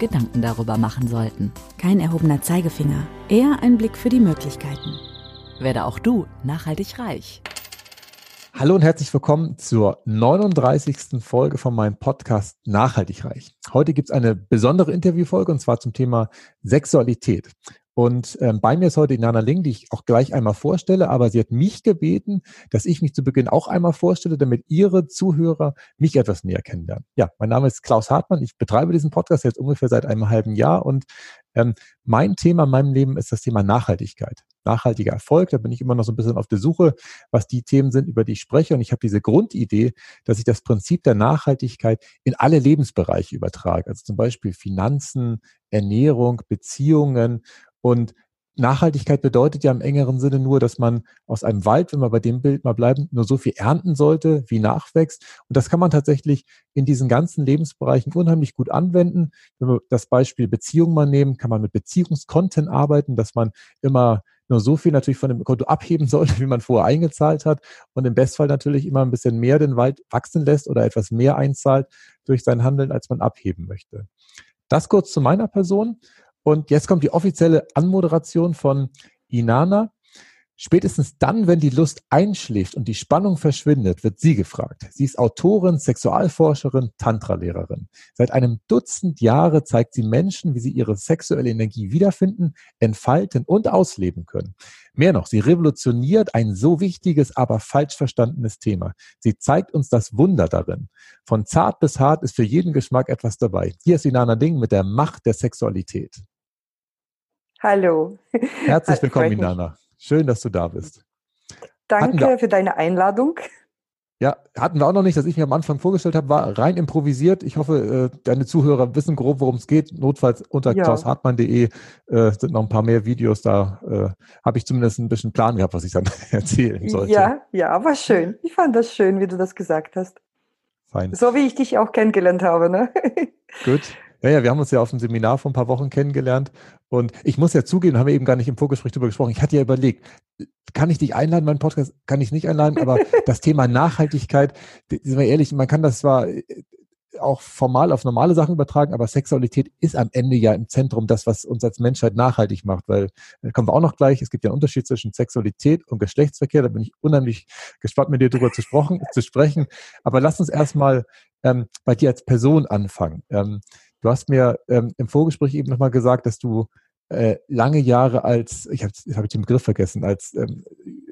Gedanken darüber machen sollten. Kein erhobener Zeigefinger, eher ein Blick für die Möglichkeiten. Werde auch du nachhaltig reich. Hallo und herzlich willkommen zur 39. Folge von meinem Podcast Nachhaltig reich. Heute gibt es eine besondere Interviewfolge und zwar zum Thema Sexualität. Und ähm, bei mir ist heute Inana Ling, die ich auch gleich einmal vorstelle, aber sie hat mich gebeten, dass ich mich zu Beginn auch einmal vorstelle, damit ihre Zuhörer mich etwas näher kennenlernen. Ja, mein Name ist Klaus Hartmann. Ich betreibe diesen Podcast jetzt ungefähr seit einem halben Jahr und ähm, mein Thema in meinem Leben ist das Thema Nachhaltigkeit. Nachhaltiger Erfolg. Da bin ich immer noch so ein bisschen auf der Suche, was die Themen sind, über die ich spreche. Und ich habe diese Grundidee, dass ich das Prinzip der Nachhaltigkeit in alle Lebensbereiche übertrage. Also zum Beispiel Finanzen, Ernährung, Beziehungen und Nachhaltigkeit bedeutet ja im engeren Sinne nur, dass man aus einem Wald, wenn wir bei dem Bild mal bleiben, nur so viel ernten sollte, wie nachwächst. Und das kann man tatsächlich in diesen ganzen Lebensbereichen unheimlich gut anwenden. Wenn wir das Beispiel Beziehung mal nehmen, kann man mit Beziehungskonten arbeiten, dass man immer nur so viel natürlich von dem Konto abheben sollte, wie man vorher eingezahlt hat. Und im Bestfall natürlich immer ein bisschen mehr den Wald wachsen lässt oder etwas mehr einzahlt durch sein Handeln, als man abheben möchte. Das kurz zu meiner Person. Und jetzt kommt die offizielle Anmoderation von Inana. Spätestens dann, wenn die Lust einschläft und die Spannung verschwindet, wird sie gefragt. Sie ist Autorin, Sexualforscherin, Tantra-Lehrerin. Seit einem Dutzend Jahre zeigt sie Menschen, wie sie ihre sexuelle Energie wiederfinden, entfalten und ausleben können. Mehr noch, sie revolutioniert ein so wichtiges, aber falsch verstandenes Thema. Sie zeigt uns das Wunder darin. Von zart bis hart ist für jeden Geschmack etwas dabei. Hier ist Inana Ding mit der Macht der Sexualität. Hallo. Herzlich willkommen, Inana. Schön, dass du da bist. Danke für deine Einladung. Ja, hatten wir auch noch nicht, dass ich mir am Anfang vorgestellt habe, war rein improvisiert. Ich hoffe, äh, deine Zuhörer wissen grob, worum es geht. Notfalls unter ja. klaushartmann.de äh, sind noch ein paar mehr Videos da. Äh, habe ich zumindest ein bisschen Plan gehabt, was ich dann erzählen sollte. Ja, ja, war schön. Ich fand das schön, wie du das gesagt hast. Fein. So wie ich dich auch kennengelernt habe, ne? Gut. Ja, ja, wir haben uns ja auf dem Seminar vor ein paar Wochen kennengelernt und ich muss ja zugeben, haben wir eben gar nicht im Vorgespräch darüber gesprochen. Ich hatte ja überlegt, kann ich dich einladen, meinen Podcast kann ich nicht einladen, aber das Thema Nachhaltigkeit, sind wir ehrlich, man kann das zwar äh, auch formal auf normale Sachen übertragen, aber Sexualität ist am Ende ja im Zentrum das, was uns als Menschheit nachhaltig macht, weil, da kommen wir auch noch gleich, es gibt ja einen Unterschied zwischen Sexualität und Geschlechtsverkehr, da bin ich unheimlich gespannt, mit dir darüber zu, zu sprechen, aber lass uns erstmal ähm, bei dir als Person anfangen. Ähm, Du hast mir ähm, im Vorgespräch eben nochmal gesagt, dass du äh, lange Jahre als, ich habe hab ich den Begriff vergessen, als, ähm,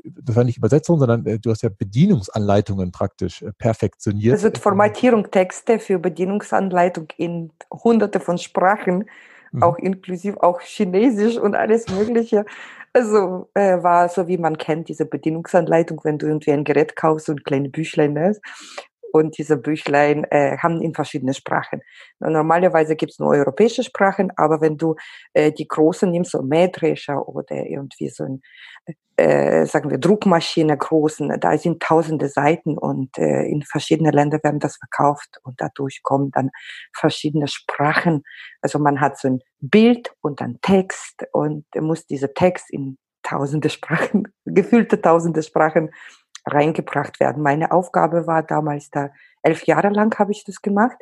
das war nicht Übersetzung, sondern äh, du hast ja Bedienungsanleitungen praktisch äh, perfektioniert. Also Formatierung Texte für Bedienungsanleitung in hunderte von Sprachen, mhm. auch inklusive auch Chinesisch und alles Mögliche. Also äh, war so, wie man kennt, diese Bedienungsanleitung, wenn du irgendwie ein Gerät kaufst und kleine Büchlein hast und diese Büchlein äh, haben in verschiedene Sprachen. Normalerweise gibt es nur europäische Sprachen, aber wenn du äh, die großen nimmst, so Mähdrescher oder irgendwie so ein, äh, sagen wir, Druckmaschine großen, da sind tausende Seiten und äh, in verschiedene Länder werden das verkauft und dadurch kommen dann verschiedene Sprachen. Also man hat so ein Bild und dann Text und muss dieser Text in tausende Sprachen, gefühlte tausende Sprachen reingebracht werden. Meine Aufgabe war damals da, elf Jahre lang habe ich das gemacht,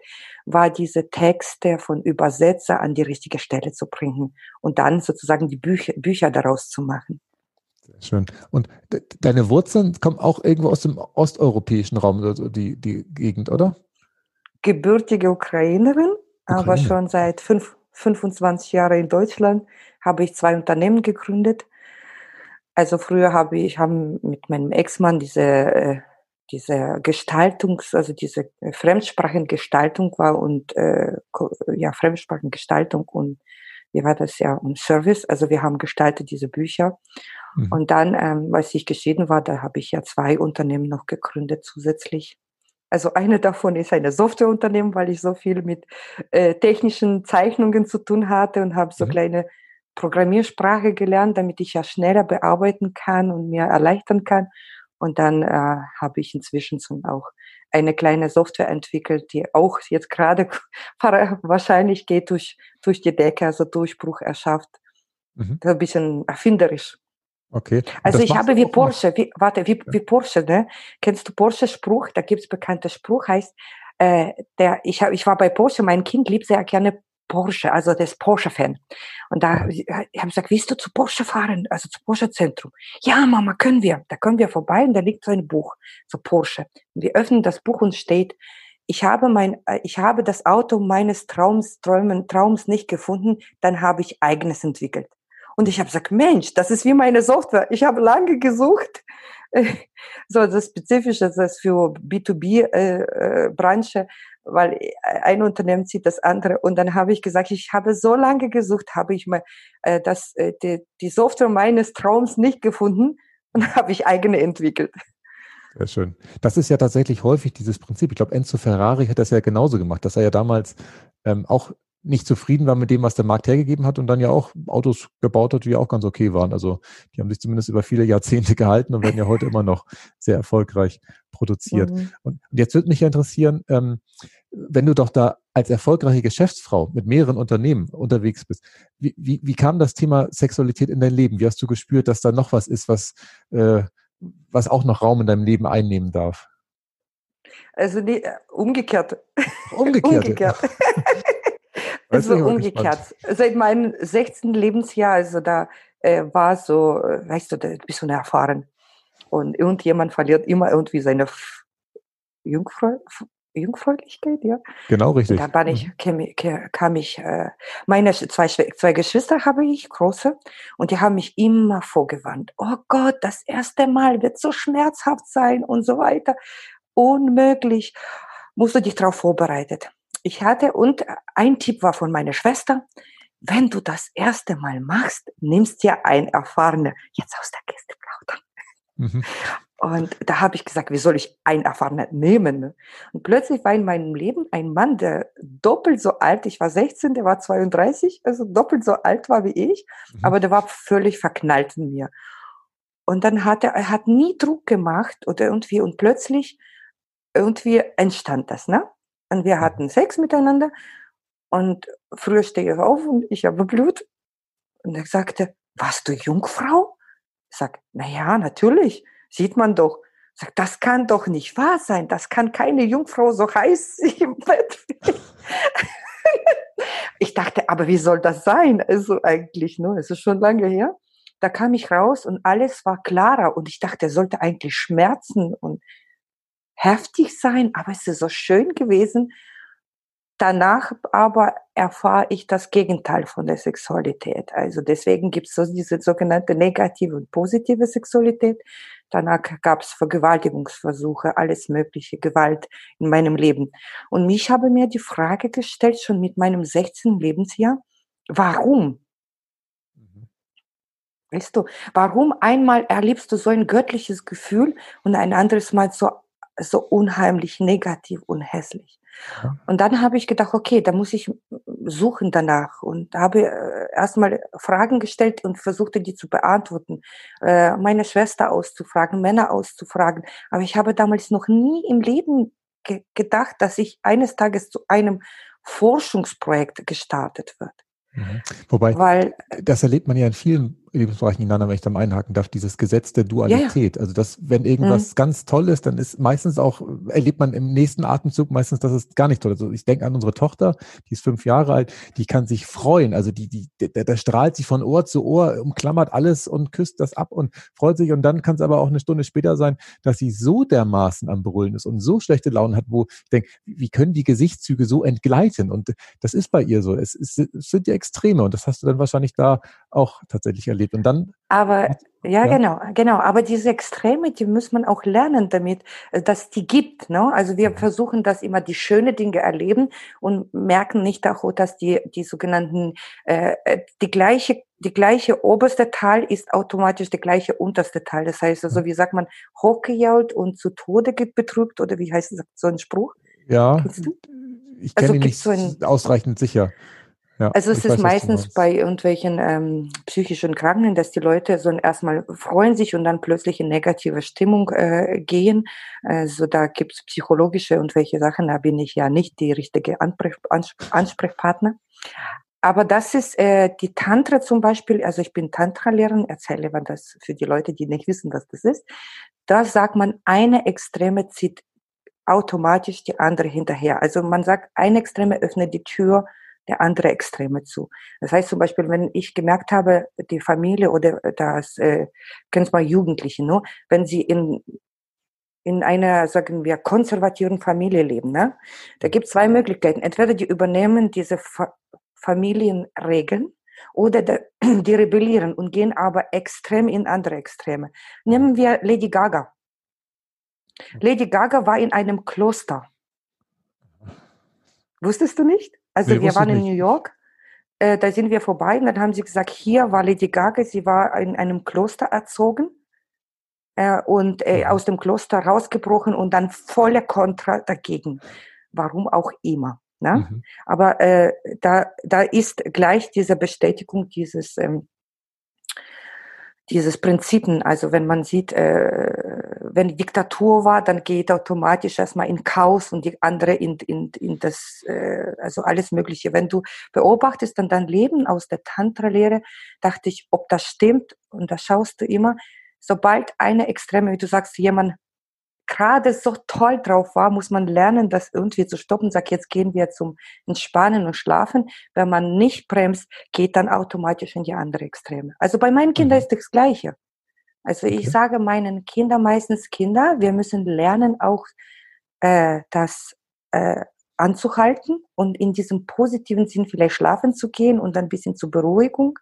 war diese Texte von Übersetzer an die richtige Stelle zu bringen und dann sozusagen die Bücher, Bücher daraus zu machen. Sehr schön. Und deine Wurzeln kommen auch irgendwo aus dem osteuropäischen Raum, also die, die Gegend, oder? Gebürtige Ukrainerin, Ukraine. aber schon seit fünf, 25 Jahren in Deutschland habe ich zwei Unternehmen gegründet also früher habe ich haben mit meinem Ex-Mann diese äh, diese Gestaltungs, also diese Fremdsprachengestaltung war und äh, ja Fremdsprachengestaltung und wie war das ja und Service. Also wir haben gestaltet diese Bücher mhm. und dann, ähm, als ich geschieden war, da habe ich ja zwei Unternehmen noch gegründet zusätzlich. Also eine davon ist eine Softwareunternehmen, weil ich so viel mit äh, technischen Zeichnungen zu tun hatte und habe so mhm. kleine Programmiersprache gelernt, damit ich ja schneller bearbeiten kann und mir erleichtern kann. Und dann äh, habe ich inzwischen auch eine kleine Software entwickelt, die auch jetzt gerade wahrscheinlich geht durch, durch die Decke, also Durchbruch erschafft. Mhm. ein bisschen erfinderisch. Okay. also ich habe wie Porsche, wie, warte, wie, wie Porsche, ne? Kennst du Porsche Spruch? Da gibt's bekannter Spruch, heißt, äh, der, ich, hab, ich war bei Porsche, mein Kind liebt sehr gerne Porsche, also der ist Porsche-Fan. Und da ich habe ich gesagt, willst du zu Porsche fahren, also zu Porsche-Zentrum? Ja, Mama, können wir. Da können wir vorbei und da liegt so ein Buch, so Porsche. Und wir öffnen das Buch und steht, ich habe mein, äh, ich habe das Auto meines Traums, Träumen, Traums nicht gefunden, dann habe ich eigenes entwickelt. Und ich habe gesagt, Mensch, das ist wie meine Software. Ich habe lange gesucht. so das Spezifische, das ist für B2B-Branche, äh, äh, weil ein Unternehmen zieht das andere. Und dann habe ich gesagt, ich habe so lange gesucht, habe ich mal äh, das, äh, die, die Software meines Traums nicht gefunden und habe ich eigene entwickelt. Sehr schön. Das ist ja tatsächlich häufig dieses Prinzip. Ich glaube, Enzo Ferrari hat das ja genauso gemacht, dass er ja damals ähm, auch nicht zufrieden war mit dem, was der Markt hergegeben hat und dann ja auch Autos gebaut hat, die auch ganz okay waren. Also die haben sich zumindest über viele Jahrzehnte gehalten und werden ja heute immer noch sehr erfolgreich produziert. Mhm. Und jetzt würde mich ja interessieren, ähm, wenn du doch da als erfolgreiche Geschäftsfrau mit mehreren Unternehmen unterwegs bist, wie, wie, wie kam das Thema Sexualität in dein Leben? Wie hast du gespürt, dass da noch was ist, was, äh, was auch noch Raum in deinem Leben einnehmen darf? Also die, äh, umgekehrt. Umgekehrt. umgekehrt. Also umgekehrt. Seit meinem 16. Lebensjahr, also da äh, war so, äh, weißt du, da bist du erfahren. Und irgendjemand verliert immer irgendwie seine Jungfrau, Jungfräulichkeit, ja. Genau, richtig. Da war ich, kam, kam ich, äh, meine zwei, zwei Geschwister habe ich, große, und die haben mich immer vorgewandt. Oh Gott, das erste Mal wird so schmerzhaft sein und so weiter. Unmöglich. Musst du dich darauf vorbereitet ich hatte und ein Tipp war von meiner Schwester, wenn du das erste Mal machst, nimmst dir ein Erfahrener, jetzt aus der Kiste plaudern. Mhm. Und da habe ich gesagt, wie soll ich ein Erfahrener nehmen? Und plötzlich war in meinem Leben ein Mann, der doppelt so alt, ich war 16, der war 32, also doppelt so alt war wie ich, mhm. aber der war völlig verknallt in mir. Und dann hat er, er hat nie Druck gemacht oder irgendwie, und plötzlich irgendwie entstand das, ne? Und wir hatten Sex miteinander. Und früher stehe ich auf und ich habe Blut. Und er sagte, warst du Jungfrau? Ich sag, na ja, natürlich. Sieht man doch. Ich sag, das kann doch nicht wahr sein. Das kann keine Jungfrau so heiß im Bett. ich dachte, aber wie soll das sein? Also eigentlich, ne? Es ist schon lange her. Da kam ich raus und alles war klarer und ich dachte, er sollte eigentlich schmerzen und heftig sein, aber es ist so schön gewesen. Danach aber erfahre ich das Gegenteil von der Sexualität. Also deswegen gibt es so diese sogenannte negative und positive Sexualität. Danach gab es Vergewaltigungsversuche, alles mögliche Gewalt in meinem Leben. Und mich habe mir die Frage gestellt, schon mit meinem 16. Lebensjahr, warum? Mhm. Weißt du, warum einmal erlebst du so ein göttliches Gefühl und ein anderes Mal so so unheimlich negativ und hässlich. Ja. Und dann habe ich gedacht, okay, da muss ich suchen danach und habe äh, erstmal Fragen gestellt und versuchte die zu beantworten, äh, meine Schwester auszufragen, Männer auszufragen. Aber ich habe damals noch nie im Leben ge gedacht, dass ich eines Tages zu einem Forschungsprojekt gestartet wird. Mhm. Wobei, Weil, das erlebt man ja in vielen Lebensbereichen ineinander, wenn ich da mal einhaken darf, dieses Gesetz der Dualität. Ja, ja. Also, dass, wenn irgendwas mhm. ganz toll ist, dann ist meistens auch, erlebt man im nächsten Atemzug meistens, dass es gar nicht toll ist. Also, ich denke an unsere Tochter, die ist fünf Jahre alt, die kann sich freuen. Also, die, die, der, der strahlt sich von Ohr zu Ohr, umklammert alles und küsst das ab und freut sich. Und dann kann es aber auch eine Stunde später sein, dass sie so dermaßen am Brüllen ist und so schlechte Laune hat, wo ich denke, wie können die Gesichtszüge so entgleiten? Und das ist bei ihr so. Es, ist, es sind ja Extreme und das hast du dann wahrscheinlich da auch tatsächlich erlebt. Und dann. Aber ja, ja, genau, genau. Aber diese Extreme, die muss man auch lernen damit, äh, dass die gibt. Ne? Also wir mhm. versuchen, dass immer die schönen Dinge erleben und merken nicht auch, dass die die sogenannten äh, äh, die gleiche die gleiche oberste Teil ist automatisch der gleiche unterste Teil. Das heißt, also wie sagt man, hochgejault und zu Tode betrübt oder wie heißt so ein Spruch? Ja, ich kenne also ihn nicht so ausreichend sicher. Ja, also es ist weiß, meistens bei irgendwelchen ähm, psychischen Kranken, dass die Leute so erstmal freuen sich und dann plötzlich in negative Stimmung äh, gehen. Also da gibt es psychologische und welche Sachen, da bin ich ja nicht die richtige Ansprech Ansprechpartner. Aber das ist äh, die Tantra zum Beispiel, also ich bin Tantra-Lehrerin, erzähle mal das für die Leute, die nicht wissen, was das ist. Da sagt man, eine Extreme zieht automatisch die andere hinterher. Also man sagt, eine Extreme öffnet die Tür der andere Extreme zu. Das heißt zum Beispiel, wenn ich gemerkt habe, die Familie oder das, äh, können mal Jugendliche, ne? wenn sie in in einer, sagen wir, konservativen Familie leben. Ne? Da gibt es zwei Möglichkeiten. Entweder die übernehmen diese Fa Familienregeln oder die rebellieren und gehen aber extrem in andere Extreme. Nehmen wir Lady Gaga. Lady Gaga war in einem Kloster. Wusstest du nicht? Also nee, wir waren in New York, äh, da sind wir vorbei und dann haben sie gesagt, hier war Lady Gaga, sie war in einem Kloster erzogen äh, und äh, mhm. aus dem Kloster rausgebrochen und dann voller Kontra dagegen. Warum auch immer. Ne? Mhm. Aber äh, da, da ist gleich diese Bestätigung dieses ähm, dieses Prinzipien, also wenn man sieht, äh, wenn Diktatur war, dann geht automatisch erstmal in Chaos und die andere in, in, in das, äh, also alles Mögliche. Wenn du beobachtest dann dein Leben aus der Tantra-Lehre, dachte ich, ob das stimmt, und da schaust du immer, sobald eine Extreme, wie du sagst, jemand gerade so toll drauf war, muss man lernen, das irgendwie zu stoppen. Sag, jetzt gehen wir zum Entspannen und Schlafen. Wenn man nicht bremst, geht dann automatisch in die andere Extreme. Also bei meinen Kindern mhm. ist das Gleiche. Also okay. ich sage meinen Kindern meistens Kinder, wir müssen lernen auch äh, das äh, anzuhalten und in diesem positiven Sinn vielleicht schlafen zu gehen und ein bisschen zur Beruhigung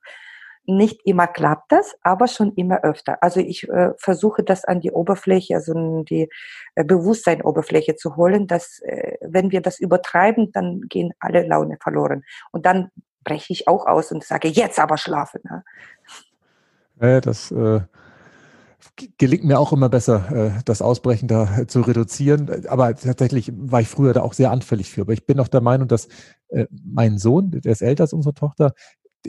nicht immer klappt das, aber schon immer öfter. Also ich äh, versuche das an die Oberfläche, also an die äh, Bewusstseinoberfläche zu holen, dass äh, wenn wir das übertreiben, dann gehen alle Laune verloren. Und dann breche ich auch aus und sage, jetzt aber schlafen. Ne? Ja, das äh, gelingt mir auch immer besser, äh, das Ausbrechen da zu reduzieren. Aber tatsächlich war ich früher da auch sehr anfällig für. Aber ich bin auch der Meinung, dass äh, mein Sohn, der ist älter als unsere Tochter,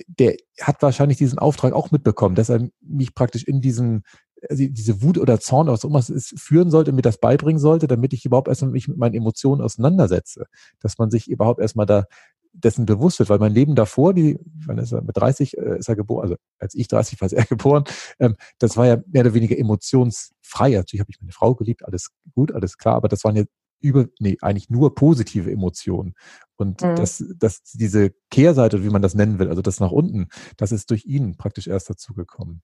der hat wahrscheinlich diesen Auftrag auch mitbekommen, dass er mich praktisch in diesen, also diese Wut oder Zorn, was immer es ist, führen sollte, mir das beibringen sollte, damit ich überhaupt erstmal mich mit meinen Emotionen auseinandersetze. Dass man sich überhaupt erstmal da dessen bewusst wird, weil mein Leben davor, die, wann ist er, mit 30 äh, ist er geboren, also als ich 30 war, ist er geboren, ähm, das war ja mehr oder weniger emotionsfrei. Natürlich habe ich meine Frau geliebt, alles gut, alles klar, aber das waren ja über, nee, eigentlich nur positive Emotionen. Und mhm. das, das, diese Kehrseite, wie man das nennen will, also das nach unten, das ist durch ihn praktisch erst dazu gekommen.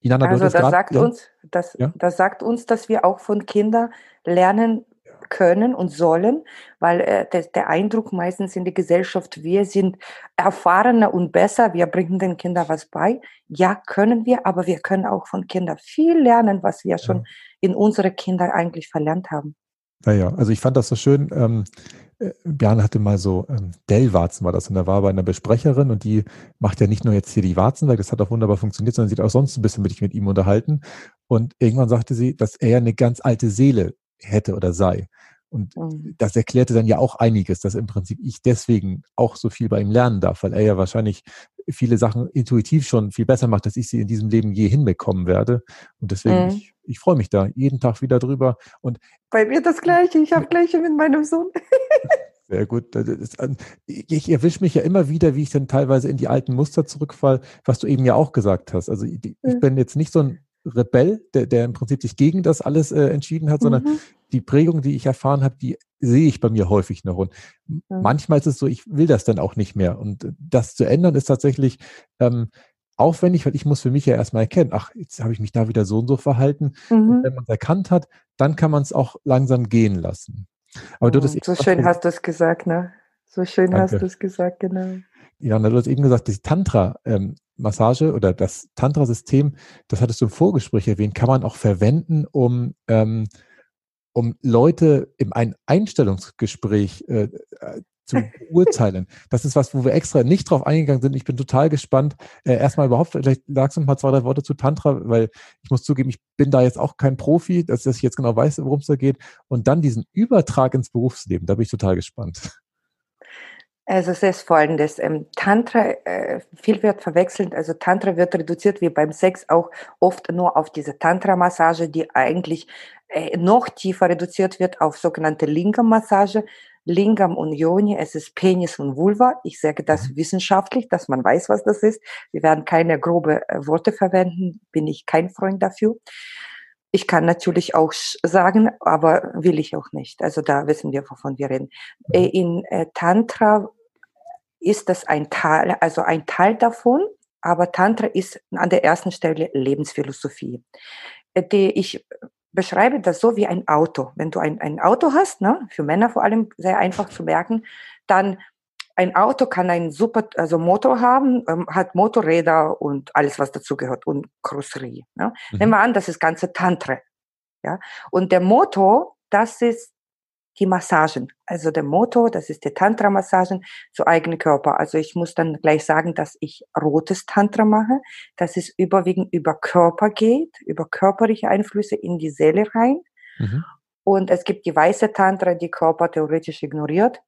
Inanna, also das grad, sagt ja? uns, das, ja? das sagt uns, dass wir auch von Kindern lernen können und sollen, weil äh, der, der, Eindruck meistens in der Gesellschaft, wir sind erfahrener und besser, wir bringen den Kindern was bei. Ja, können wir, aber wir können auch von Kindern viel lernen, was wir schon in unsere Kinder eigentlich verlernt haben. Naja, also ich fand das so schön. Ähm, äh, Björn hatte mal so ähm, Dell-Warzen war das und da war bei einer Besprecherin und die macht ja nicht nur jetzt hier die Warzen weg, das hat auch wunderbar funktioniert, sondern sie hat auch sonst ein bisschen mit, mit ihm unterhalten. Und irgendwann sagte sie, dass er eine ganz alte Seele hätte oder sei. Und mhm. das erklärte dann ja auch einiges, dass im Prinzip ich deswegen auch so viel bei ihm lernen darf, weil er ja wahrscheinlich viele Sachen intuitiv schon viel besser macht, dass ich sie in diesem Leben je hinbekommen werde. Und deswegen, mhm. ich, ich freue mich da jeden Tag wieder drüber. Und bei mir das Gleiche. Ich habe Gleiche mit meinem Sohn. Sehr gut. Ich erwische mich ja immer wieder, wie ich dann teilweise in die alten Muster zurückfall, was du eben ja auch gesagt hast. Also ich bin jetzt nicht so ein Rebell, der, der im Prinzip sich gegen das alles äh, entschieden hat, sondern mhm. Die Prägung, die ich erfahren habe, die sehe ich bei mir häufig noch. Und mhm. manchmal ist es so, ich will das dann auch nicht mehr. Und das zu ändern ist tatsächlich ähm, aufwendig, weil ich muss für mich ja erstmal erkennen, ach, jetzt habe ich mich da wieder so und so verhalten. Mhm. Und wenn man es erkannt hat, dann kann man es auch langsam gehen lassen. Aber du mhm. so schön hast du es gesagt, ne? So schön Danke. hast du es gesagt, genau. Ja, du hast eben gesagt, die Tantra-Massage ähm, oder das Tantra-System, das hattest du im Vorgespräch erwähnt, kann man auch verwenden, um, ähm, um Leute in ein Einstellungsgespräch äh, äh zu beurteilen. Das ist was, wo wir extra nicht drauf eingegangen sind. Ich bin total gespannt. Äh, erstmal überhaupt, vielleicht sagst du mal zwei, drei Worte zu Tantra, weil ich muss zugeben, ich bin da jetzt auch kein Profi, dass, dass ich jetzt genau weiß, worum es da geht. Und dann diesen Übertrag ins Berufsleben, da bin ich total gespannt. Also es ist folgendes, ähm, Tantra, äh, viel wird verwechselt, also Tantra wird reduziert wie beim Sex auch oft nur auf diese Tantra-Massage, die eigentlich äh, noch tiefer reduziert wird auf sogenannte Lingam-Massage. Lingam und Yoni, es ist Penis und Vulva. Ich sage das mhm. wissenschaftlich, dass man weiß, was das ist. Wir werden keine grobe äh, Worte verwenden, bin ich kein Freund dafür. Ich kann natürlich auch sagen, aber will ich auch nicht. Also da wissen wir, wovon wir reden. Mhm. Äh, in äh, Tantra ist das ein Teil, also ein Teil davon, aber Tantra ist an der ersten Stelle Lebensphilosophie. Die, ich beschreibe das so wie ein Auto. Wenn du ein, ein Auto hast, ne, für Männer vor allem sehr einfach zu merken, dann ein Auto kann einen super also Motor haben, ähm, hat Motorräder und alles, was dazu gehört und Karosserie. Ne? Mhm. Nehmen wir an, das ist ganze Tantra. Ja? Und der Motor, das ist die Massagen. Also der Motor, das ist die Tantra-Massagen zu eigenen Körper. Also ich muss dann gleich sagen, dass ich rotes Tantra mache, dass es überwiegend über Körper geht, über körperliche Einflüsse in die Seele rein. Mhm. Und es gibt die weiße Tantra, die Körper theoretisch ignoriert.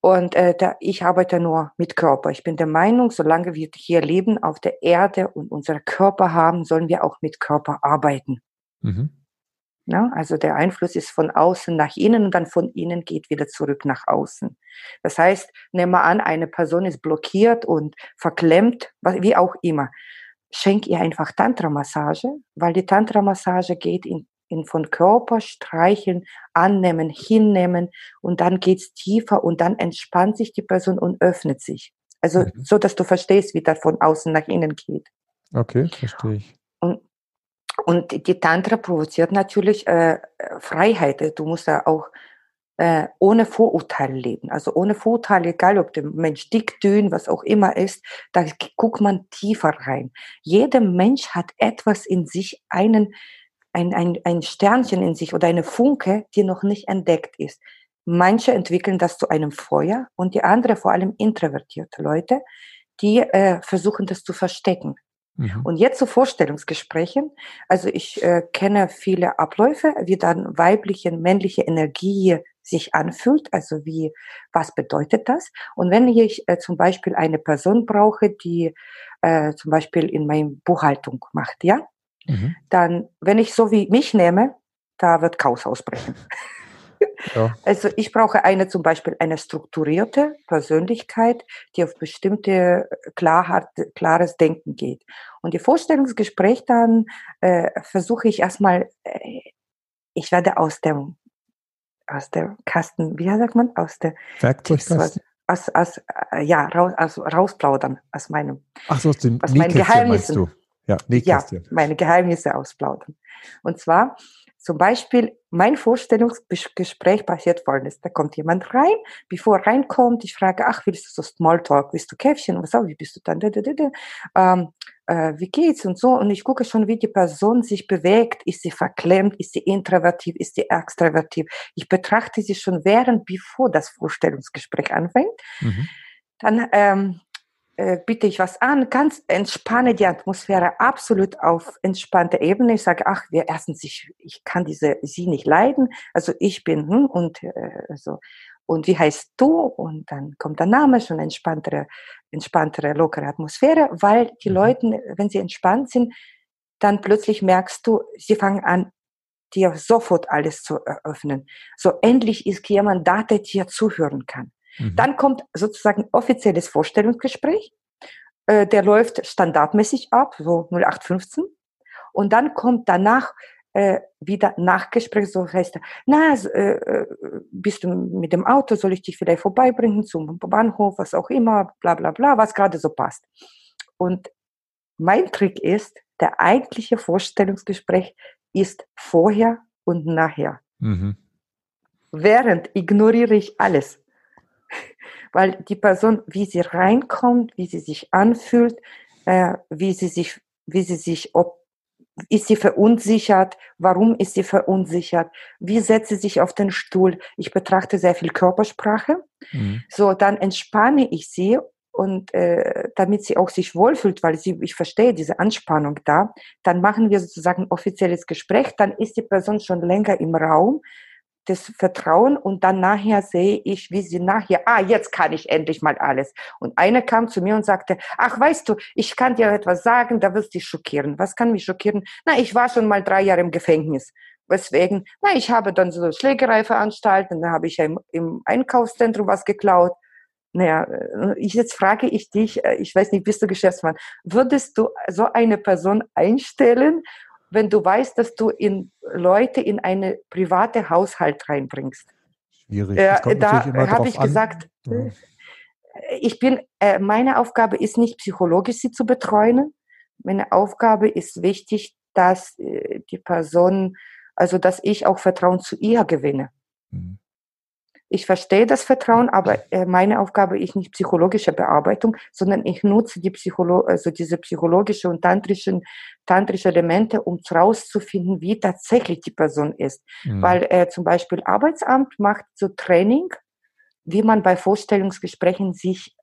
Und äh, da, ich arbeite nur mit Körper. Ich bin der Meinung, solange wir hier leben auf der Erde und unsere Körper haben, sollen wir auch mit Körper arbeiten. Mhm. Ja, also der Einfluss ist von außen nach innen und dann von innen geht wieder zurück nach außen. Das heißt, nehmen wir an, eine Person ist blockiert und verklemmt, wie auch immer. Schenk ihr einfach Tantra-Massage, weil die Tantra-Massage geht in, in von Körper streicheln, annehmen, hinnehmen und dann geht's tiefer und dann entspannt sich die Person und öffnet sich. Also mhm. so, dass du verstehst, wie das von außen nach innen geht. Okay, verstehe ich. Und die Tantra provoziert natürlich äh, Freiheit. Du musst ja auch äh, ohne Vorurteile leben. Also ohne Vorurteile, egal ob der Mensch dick, dünn, was auch immer ist, da guckt man tiefer rein. Jeder Mensch hat etwas in sich, einen, ein, ein, ein Sternchen in sich oder eine Funke, die noch nicht entdeckt ist. Manche entwickeln das zu einem Feuer und die andere vor allem introvertierte Leute, die äh, versuchen das zu verstecken. Mhm. Und jetzt zu Vorstellungsgesprächen. Also ich äh, kenne viele Abläufe, wie dann weibliche, männliche Energie sich anfühlt. Also wie, was bedeutet das? Und wenn ich äh, zum Beispiel eine Person brauche, die äh, zum Beispiel in meiner Buchhaltung macht, ja, mhm. dann, wenn ich so wie mich nehme, da wird Chaos ausbrechen. Ja. Also ich brauche eine zum Beispiel eine strukturierte Persönlichkeit, die auf bestimmte Klarheit, klares Denken geht. Und die Vorstellungsgespräch dann äh, versuche ich erstmal, äh, ich werde aus dem aus der Kasten, wie sagt man, aus der Werkzeugkasten? Aus, aus, äh, ja, raus, aus, rausplaudern aus meinem, Ach so, aus den aus meinen Geheimnissen. Ja, ja, meine Geheimnisse ausplaudern. Und zwar zum Beispiel, mein Vorstellungsgespräch passiert folgendes. Da kommt jemand rein, bevor er reinkommt, ich frage, ach, willst du so Smalltalk, willst du Käffchen, was auch, wie bist du dann, da, da, da, ähm, äh, wie geht's und so. Und ich gucke schon, wie die Person sich bewegt. Ist sie verklemmt? Ist sie introvertiv? Ist sie extrovertiv? Ich betrachte sie schon während, bevor das Vorstellungsgespräch anfängt. Mhm. Dann ähm, äh, biete ich was an, ganz entspanne die Atmosphäre absolut auf entspannte Ebene. Ich sage, ach, wir erstens, ich, ich kann diese sie nicht leiden, also ich bin hm, und äh, so und wie heißt du? Und dann kommt der Name, schon entspanntere, entspanntere, lockere Atmosphäre, weil die mhm. Leute, wenn sie entspannt sind, dann plötzlich merkst du, sie fangen an, dir sofort alles zu eröffnen. So endlich ist jemand da, der dir zuhören kann. Mhm. Dann kommt sozusagen offizielles Vorstellungsgespräch. Äh, der läuft standardmäßig ab, so 0815. Und dann kommt danach äh, wieder Nachgespräch, so heißt er, na, äh, äh, bist du mit dem Auto, soll ich dich vielleicht vorbeibringen zum Bahnhof, was auch immer, bla bla bla, was gerade so passt. Und mein Trick ist, der eigentliche Vorstellungsgespräch ist vorher und nachher. Mhm. Während ignoriere ich alles weil die Person, wie sie reinkommt, wie sie sich anfühlt, äh, wie sie sich, wie sie sich, ob ist sie verunsichert? Warum ist sie verunsichert? Wie setzt sie sich auf den Stuhl? Ich betrachte sehr viel Körpersprache. Mhm. So, dann entspanne ich sie und äh, damit sie auch sich wohlfühlt, weil sie, ich verstehe diese Anspannung da, dann machen wir sozusagen ein offizielles Gespräch. Dann ist die Person schon länger im Raum das Vertrauen und dann nachher sehe ich, wie sie nachher, ah, jetzt kann ich endlich mal alles. Und einer kam zu mir und sagte, ach, weißt du, ich kann dir etwas sagen, da wirst du dich schockieren. Was kann mich schockieren? Na, ich war schon mal drei Jahre im Gefängnis. Weswegen? Na, ich habe dann so Schlägerei veranstaltet, dann habe ich im, im Einkaufszentrum was geklaut. Naja, äh, ich, jetzt frage ich dich, äh, ich weiß nicht, bist du Geschäftsmann, würdest du so eine Person einstellen, wenn du weißt, dass du in Leute in eine private Haushalt reinbringst? Schwierig. Äh, da habe ich an. gesagt, ja. ich bin, äh, meine Aufgabe ist nicht psychologisch sie zu betreuen. Meine Aufgabe ist wichtig, dass äh, die Person, also dass ich auch Vertrauen zu ihr gewinne. Ich verstehe das Vertrauen, aber äh, meine Aufgabe ist nicht psychologische Bearbeitung, sondern ich nutze die Psycholo also diese psychologische und tantrischen, tantrische Elemente, um herauszufinden, wie tatsächlich die Person ist. Mhm. Weil äh, zum Beispiel Arbeitsamt macht so Training, wie man bei Vorstellungsgesprächen sich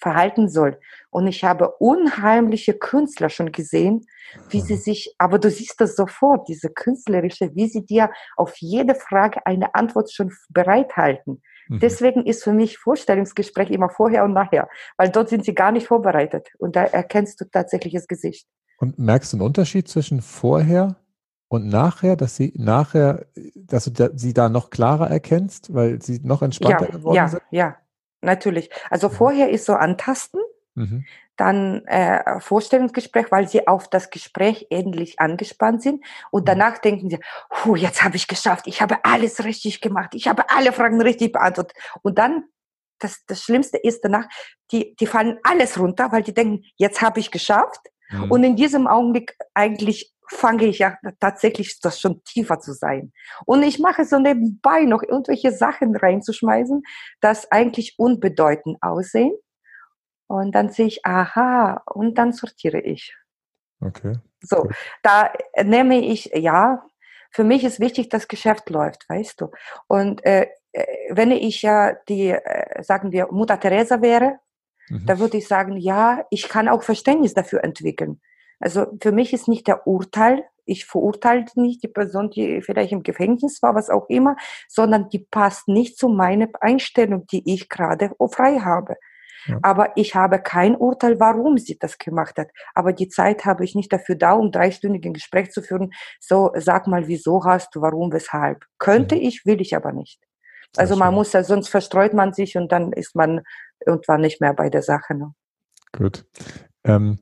verhalten soll. Und ich habe unheimliche Künstler schon gesehen, wie sie mhm. sich, aber du siehst das sofort, diese künstlerische, wie sie dir auf jede Frage eine Antwort schon bereithalten. Mhm. Deswegen ist für mich Vorstellungsgespräch immer vorher und nachher, weil dort sind sie gar nicht vorbereitet und da erkennst du tatsächlich das Gesicht. Und merkst du einen Unterschied zwischen vorher und nachher, dass sie nachher, dass du da, sie da noch klarer erkennst, weil sie noch entspannter ja, geworden ja, sind? Ja, ja, Natürlich. Also mhm. vorher ist so antasten, mhm. dann äh, Vorstellungsgespräch, weil sie auf das Gespräch ähnlich angespannt sind und mhm. danach denken sie, Puh, jetzt habe ich geschafft, ich habe alles richtig gemacht, ich habe alle Fragen richtig beantwortet und dann das, das Schlimmste ist danach, die, die fallen alles runter, weil die denken, jetzt habe ich geschafft. Mhm. Und in diesem Augenblick eigentlich fange ich ja tatsächlich das schon tiefer zu sein. Und ich mache so nebenbei noch irgendwelche Sachen reinzuschmeißen, das eigentlich unbedeutend aussehen. Und dann sehe ich, aha, und dann sortiere ich. Okay. So, okay. da nehme ich, ja, für mich ist wichtig, dass Geschäft läuft, weißt du. Und äh, äh wenn ich ja die, äh, sagen wir, Mutter Teresa wäre, mhm. da würde ich sagen, ja, ich kann auch Verständnis dafür entwickeln. Also für mich ist nicht der Urteil, ich verurteile nicht die Person, die vielleicht im Gefängnis war, was auch immer, sondern die passt nicht zu meiner Einstellung, die ich gerade frei habe. Ja. Aber ich habe kein Urteil, warum sie das gemacht hat. Aber die Zeit habe ich nicht dafür da, um dreistündigen Gespräch zu führen. So, sag mal, wieso hast du, warum, weshalb. Könnte mhm. ich, will ich aber nicht. Also man muss ja, sonst verstreut man sich und dann ist man irgendwann nicht mehr bei der Sache. Ne? Gut. Ähm,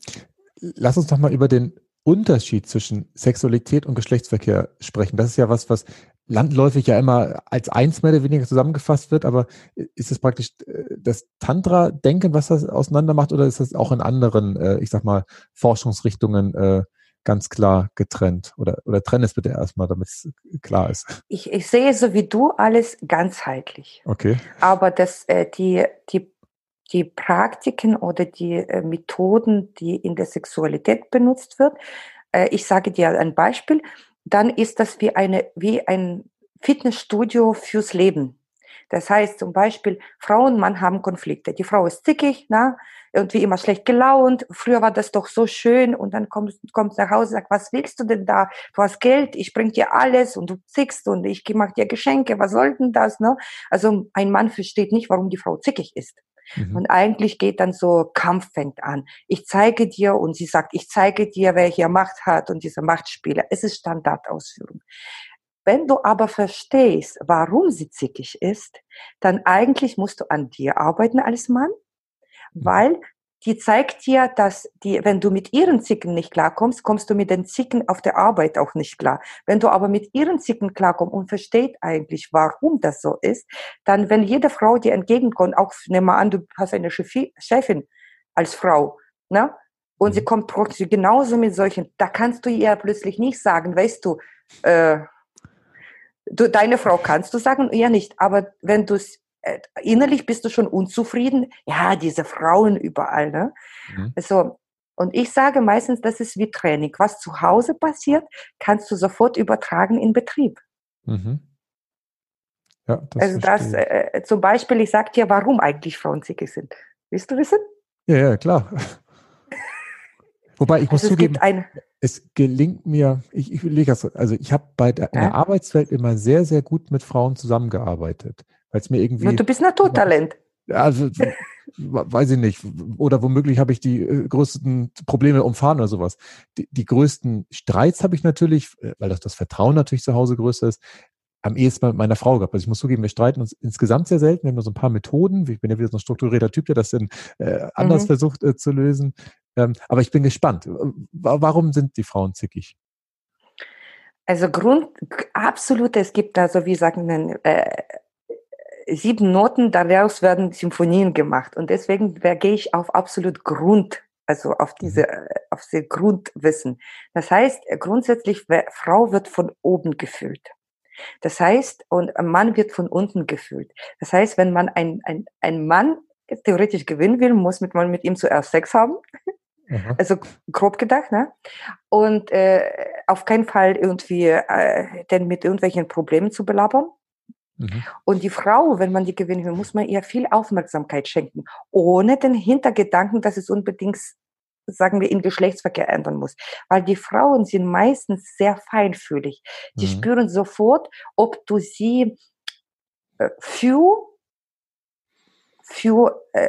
lass uns doch mal über den Unterschied zwischen Sexualität und Geschlechtsverkehr sprechen. Das ist ja was, was landläufig ja immer als eins mehr oder weniger zusammengefasst wird, aber ist es praktisch äh, das Tantra-Denken, was das auseinander macht, oder ist das auch in anderen, äh, ich sag mal, Forschungsrichtungen äh, ganz klar getrennt? Oder, oder trenn es bitte erstmal, damit es klar ist. Ich, ich sehe so wie du alles ganzheitlich. Okay. Aber das, die, die die Praktiken oder die äh, Methoden, die in der Sexualität benutzt wird. Äh, ich sage dir ein Beispiel. Dann ist das wie eine, wie ein Fitnessstudio fürs Leben. Das heißt zum Beispiel, Frau und Mann haben Konflikte. Die Frau ist zickig, na, irgendwie immer schlecht gelaunt. Früher war das doch so schön und dann kommst du nach Hause und sagst, was willst du denn da? Du hast Geld, ich bring dir alles und du zickst und ich mach dir Geschenke. Was soll denn das? Ne? Also ein Mann versteht nicht, warum die Frau zickig ist. Mhm. Und eigentlich geht dann so Kampf fängt an. Ich zeige dir und sie sagt, ich zeige dir, wer hier Macht hat und diese Machtspiele. Es ist Standardausführung. Wenn du aber verstehst, warum sie zickig ist, dann eigentlich musst du an dir arbeiten als Mann, mhm. weil die zeigt dir, dass die, wenn du mit ihren Zicken nicht klarkommst, kommst du mit den Zicken auf der Arbeit auch nicht klar. Wenn du aber mit ihren Zicken klarkommst und versteht eigentlich, warum das so ist, dann, wenn jede Frau dir entgegenkommt, auch nimm mal an, du hast eine Chefin als Frau, ne? Und sie mhm. kommt genauso mit solchen, da kannst du ihr plötzlich nicht sagen, weißt du, äh, du, deine Frau kannst du sagen, ihr nicht. Aber wenn du es innerlich bist du schon unzufrieden. Ja, diese Frauen überall. Ne? Mhm. Also, und ich sage meistens, das ist wie Training. Was zu Hause passiert, kannst du sofort übertragen in Betrieb. Mhm. Ja, das also das äh, äh, zum Beispiel, ich sage dir, warum eigentlich Frauen zickig sind. Willst du wissen? Ja, ja, klar. Wobei ich muss also zugeben, es gelingt mir, ich, ich das, also ich habe bei der, in der Arbeitswelt immer sehr, sehr gut mit Frauen zusammengearbeitet, weil es mir irgendwie. Du bist Naturtalent. Also, weiß ich nicht. Oder womöglich habe ich die äh, größten Probleme umfahren oder sowas. Die, die größten Streits habe ich natürlich, äh, weil das, das Vertrauen natürlich zu Hause größer ist, am ehesten mit meiner Frau gehabt. Also ich muss zugeben, wir streiten uns insgesamt sehr selten. Wir haben nur so ein paar Methoden. Ich bin ja wieder so ein strukturierter Typ, der das dann äh, anders mhm. versucht äh, zu lösen. Ähm, aber ich bin gespannt. Warum sind die Frauen zickig? Also Grund, absolut, es gibt da so wie sagen, äh, sieben Noten, daraus werden Symphonien gemacht. Und deswegen gehe ich auf absolut Grund, also auf mhm. diese, auf diese Grundwissen. Das heißt, grundsätzlich, Frau wird von oben gefühlt. Das heißt, und ein Mann wird von unten gefühlt. Das heißt, wenn man ein, ein, ein Mann theoretisch gewinnen will, muss man mit ihm zuerst Sex haben. Mhm. Also grob gedacht, ne? Und äh, auf keinen Fall irgendwie äh, denn mit irgendwelchen Problemen zu belabern. Mhm. Und die Frau, wenn man die gewinnen will, muss man ihr viel Aufmerksamkeit schenken, ohne den Hintergedanken, dass es unbedingt, sagen wir, in Geschlechtsverkehr ändern muss. Weil die Frauen sind meistens sehr feinfühlig. Die mhm. spüren sofort, ob du sie äh, für, für äh,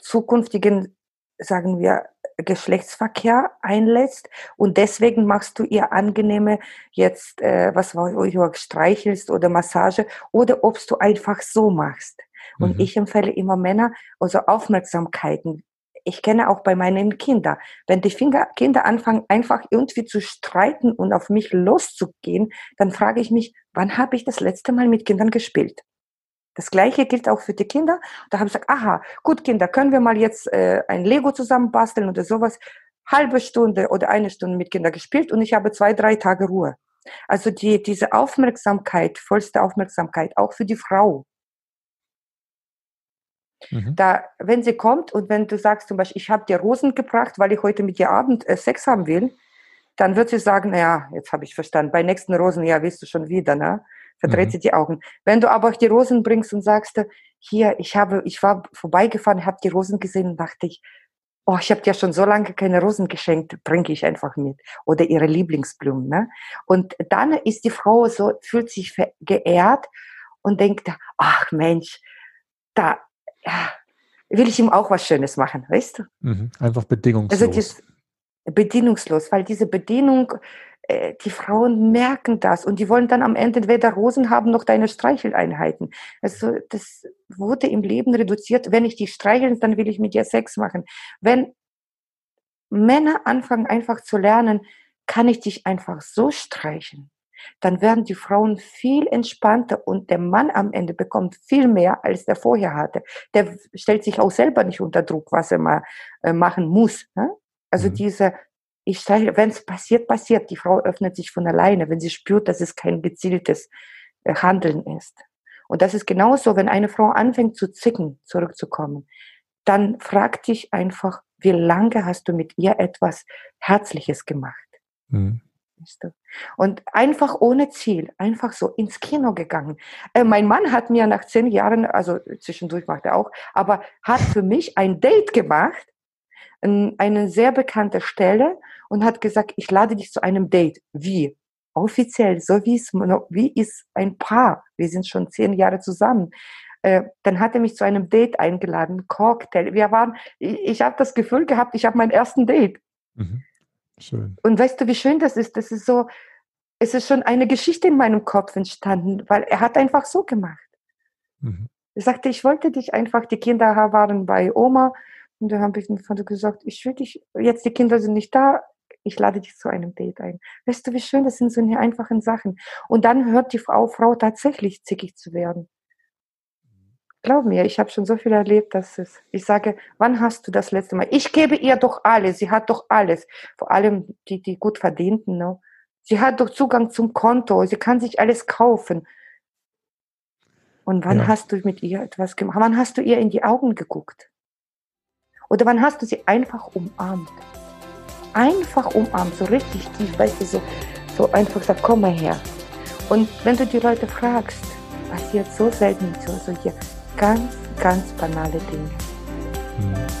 zukünftigen, sagen wir, Geschlechtsverkehr einlässt und deswegen machst du ihr angenehme jetzt, äh, was du streichelst oder Massage oder ob du einfach so machst. Und mhm. ich empfehle immer Männer, also Aufmerksamkeiten. Ich kenne auch bei meinen Kindern, wenn die Finger, Kinder anfangen einfach irgendwie zu streiten und auf mich loszugehen, dann frage ich mich, wann habe ich das letzte Mal mit Kindern gespielt? Das gleiche gilt auch für die Kinder. Da habe ich gesagt, aha, gut Kinder, können wir mal jetzt äh, ein Lego zusammen basteln oder sowas. Halbe Stunde oder eine Stunde mit Kindern gespielt und ich habe zwei, drei Tage Ruhe. Also die, diese Aufmerksamkeit, vollste Aufmerksamkeit, auch für die Frau. Mhm. Da, wenn sie kommt und wenn du sagst zum Beispiel, ich habe dir Rosen gebracht, weil ich heute mit dir Abend äh, Sex haben will, dann wird sie sagen, naja, jetzt habe ich verstanden, bei nächsten Rosen, ja, willst du schon wieder, ne? Verdreht mhm. sie die Augen. Wenn du aber auch die Rosen bringst und sagst, hier, ich habe, ich war vorbeigefahren, habe die Rosen gesehen und dachte ich, oh, ich habe dir schon so lange keine Rosen geschenkt, bringe ich einfach mit. Oder ihre Lieblingsblumen. Ne? Und dann ist die Frau so, fühlt sich geehrt und denkt, ach Mensch, da will ich ihm auch was Schönes machen, weißt du? Mhm. Einfach bedingungslos. Also das, bedingungslos, weil diese Bedienung äh, die Frauen merken das und die wollen dann am Ende weder Rosen haben noch deine Streicheleinheiten. Also das wurde im Leben reduziert. Wenn ich dich streicheln, dann will ich mit dir Sex machen. Wenn Männer anfangen einfach zu lernen, kann ich dich einfach so streicheln, dann werden die Frauen viel entspannter und der Mann am Ende bekommt viel mehr, als der vorher hatte. Der stellt sich auch selber nicht unter Druck, was er mal äh, machen muss. Ne? Also mhm. diese ich sage, wenn es passiert, passiert. Die Frau öffnet sich von alleine, wenn sie spürt, dass es kein gezieltes äh, Handeln ist. Und das ist genauso, wenn eine Frau anfängt zu zicken, zurückzukommen, dann frag dich einfach, wie lange hast du mit ihr etwas Herzliches gemacht? Mhm. Und einfach ohne Ziel, einfach so ins Kino gegangen. Äh, mein Mann hat mir nach zehn Jahren, also zwischendurch macht er auch, aber hat für mich ein Date gemacht, eine sehr bekannte Stelle und hat gesagt, ich lade dich zu einem Date. Wie? Offiziell, so wie es, wie ist ein Paar. Wir sind schon zehn Jahre zusammen. Äh, dann hat er mich zu einem Date eingeladen, Cocktail. Wir waren, ich, ich habe das Gefühl gehabt, ich habe meinen ersten Date. Mhm. Schön. Und weißt du, wie schön das ist? Das ist so, es ist schon eine Geschichte in meinem Kopf entstanden, weil er hat einfach so gemacht. Mhm. Er sagte, ich wollte dich einfach, die Kinder waren bei Oma und dann habe ich Vater gesagt, ich will dich, jetzt die Kinder sind nicht da, ich lade dich zu einem Date ein. Weißt du, wie schön, das sind so eine einfachen Sachen. Und dann hört die Frau, Frau tatsächlich zickig zu werden. Glaub mir, ich habe schon so viel erlebt, dass es, ich sage, wann hast du das letzte Mal? Ich gebe ihr doch alles, sie hat doch alles. Vor allem die, die gut verdienten, ne? Sie hat doch Zugang zum Konto, sie kann sich alles kaufen. Und wann ja. hast du mit ihr etwas gemacht? Wann hast du ihr in die Augen geguckt? Oder wann hast du sie einfach umarmt? einfach umarmt, so richtig tief, weißt du, so, so einfach sagt, komm mal her. Und wenn du die Leute fragst, passiert so selten so, so hier ganz, ganz banale Dinge. Mhm.